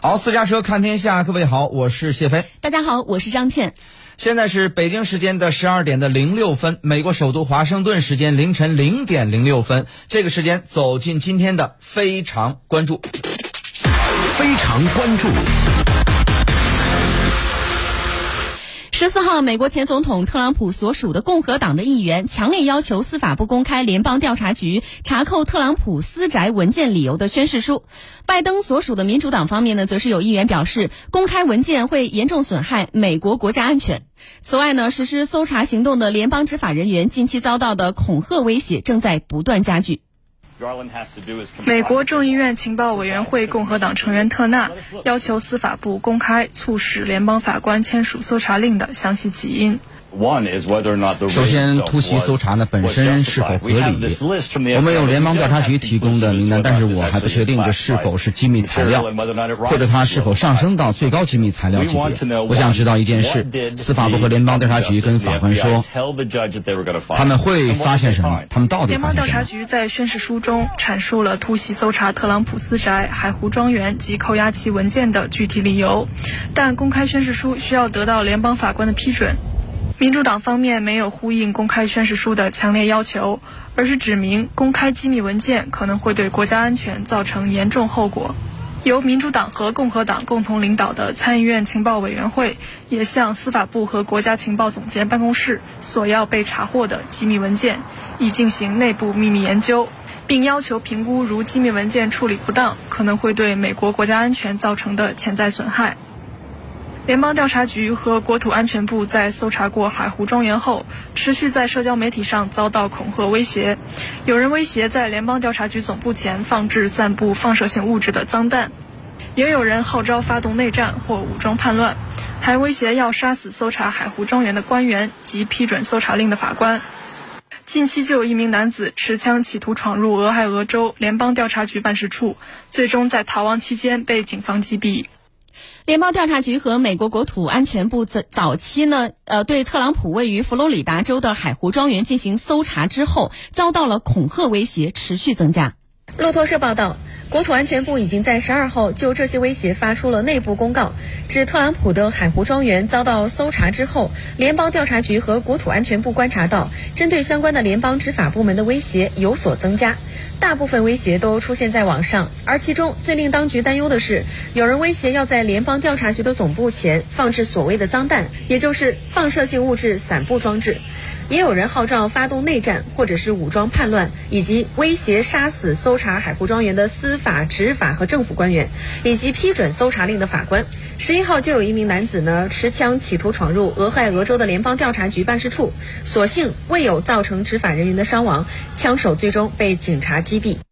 好，私家车看天下，各位好，我是谢飞。大家好，我是张倩。现在是北京时间的十二点的零六分，美国首都华盛顿时间凌晨零点零六分。这个时间走进今天的非常关注。非常关注。十四号，美国前总统特朗普所属的共和党的议员强烈要求司法部公开联邦调查局查扣特朗普私宅文件理由的宣誓书。拜登所属的民主党方面呢，则是有议员表示，公开文件会严重损害美国国家安全。此外呢，实施搜查行动的联邦执法人员近期遭到的恐吓威胁正在不断加剧。美国众议院情报委员会共和党成员特纳要求司法部公开促使联邦法官签署搜查令的详细起因。首先，突袭搜查呢本身是否合理？我们有联邦调查局提供的名单，但是我还不确定这是否是机密材料，或者它是否上升到最高机密材料级别。我想知道一件事：司法部和联邦调查局跟法官说，他们会发现什么？他们到底联邦调查局在宣誓书中阐述了突袭搜查特朗普私宅海湖庄园及扣押其文件的具体理由，但公开宣誓书需要得到联邦法官的批准。民主党方面没有呼应公开宣誓书的强烈要求，而是指明公开机密文件可能会对国家安全造成严重后果。由民主党和共和党共同领导的参议院情报委员会也向司法部和国家情报总监办公室索要被查获的机密文件，以进行内部秘密研究，并要求评估如机密文件处理不当可能会对美国国家安全造成的潜在损害。联邦调查局和国土安全部在搜查过海湖庄园后，持续在社交媒体上遭到恐吓威胁。有人威胁在联邦调查局总部前放置散布放射性物质的脏弹，也有人号召发动内战或武装叛乱，还威胁要杀死搜查海湖庄园的官员及批准搜查令的法官。近期就有一名男子持枪企图闯入俄亥俄州联邦调查局办事处，最终在逃亡期间被警方击毙。联邦调查局和美国国土安全部早早期呢，呃，对特朗普位于佛罗里达州的海湖庄园进行搜查之后，遭到了恐吓威胁持续增加。路透社报道，国土安全部已经在十二号就这些威胁发出了内部公告，指特朗普的海湖庄园遭到搜查之后，联邦调查局和国土安全部观察到，针对相关的联邦执法部门的威胁有所增加。大部分威胁都出现在网上，而其中最令当局担忧的是，有人威胁要在联邦调查局的总部前放置所谓的脏弹，也就是放射性物质散布装置。也有人号召发动内战，或者是武装叛乱，以及威胁杀死搜查海湖庄园的司法、执法和政府官员，以及批准搜查令的法官。十一号就有一名男子呢持枪企图闯入俄亥俄州的联邦调查局办事处，所幸未有造成执法人员的伤亡，枪手最终被警察击毙。